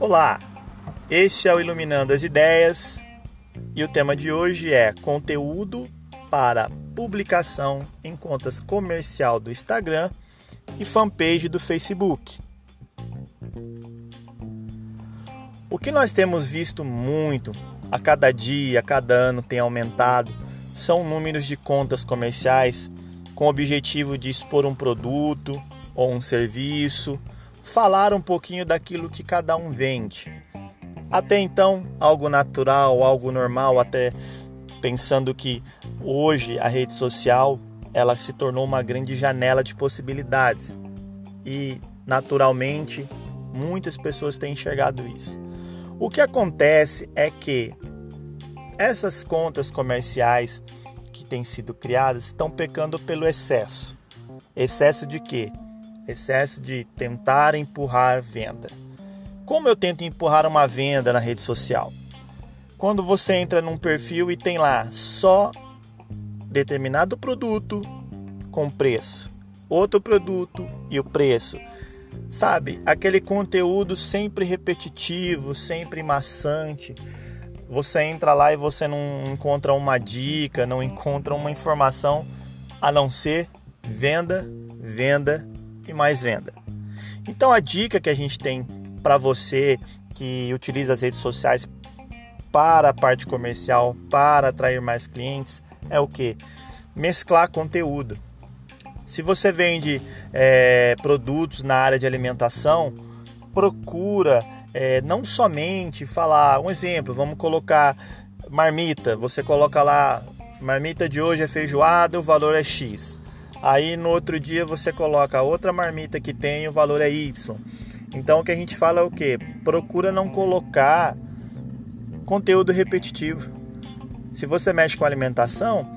Olá, este é o Iluminando as Ideias e o tema de hoje é conteúdo para publicação em contas comercial do Instagram e fanpage do Facebook. O que nós temos visto muito a cada dia, a cada ano tem aumentado são números de contas comerciais com o objetivo de expor um produto ou um serviço, falar um pouquinho daquilo que cada um vende. Até então, algo natural, algo normal, até pensando que hoje a rede social ela se tornou uma grande janela de possibilidades. E naturalmente, muitas pessoas têm enxergado isso. O que acontece é que essas contas comerciais que têm sido criadas estão pecando pelo excesso. Excesso de quê? Excesso de tentar empurrar venda. Como eu tento empurrar uma venda na rede social? Quando você entra num perfil e tem lá só determinado produto com preço, outro produto e o preço. Sabe, aquele conteúdo sempre repetitivo, sempre maçante, você entra lá e você não encontra uma dica, não encontra uma informação a não ser venda, venda e mais venda. Então a dica que a gente tem para você que utiliza as redes sociais para a parte comercial, para atrair mais clientes, é o que? Mesclar conteúdo. Se você vende é, produtos na área de alimentação, procura é, não somente falar, um exemplo, vamos colocar marmita, você coloca lá, marmita de hoje é feijoada, o valor é X. Aí no outro dia você coloca outra marmita que tem, o valor é Y. Então o que a gente fala é o que? Procura não colocar conteúdo repetitivo. Se você mexe com alimentação,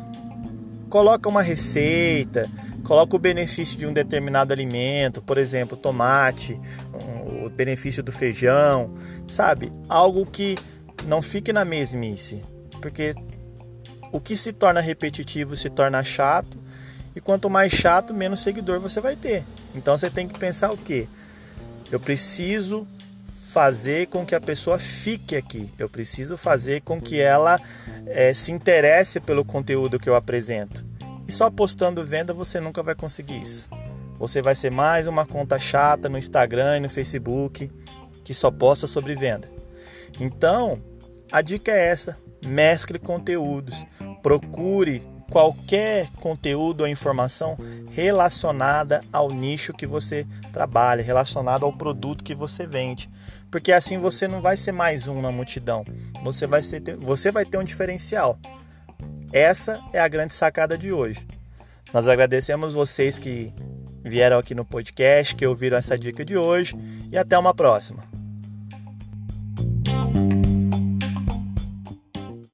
coloca uma receita, coloca o benefício de um determinado alimento, por exemplo, tomate, o benefício do feijão, sabe? Algo que não fique na mesmice, porque o que se torna repetitivo se torna chato, e quanto mais chato, menos seguidor você vai ter. Então você tem que pensar o que? Eu preciso fazer com que a pessoa fique aqui. Eu preciso fazer com que ela é, se interesse pelo conteúdo que eu apresento. E só postando venda você nunca vai conseguir isso. Você vai ser mais uma conta chata no Instagram e no Facebook que só posta sobre venda. Então, a dica é essa: mescle conteúdos, procure qualquer conteúdo ou informação relacionada ao nicho que você trabalha, relacionado ao produto que você vende. Porque assim você não vai ser mais um na multidão. Você vai, ser, você vai ter um diferencial. Essa é a grande sacada de hoje. Nós agradecemos vocês que vieram aqui no podcast, que ouviram essa dica de hoje e até uma próxima.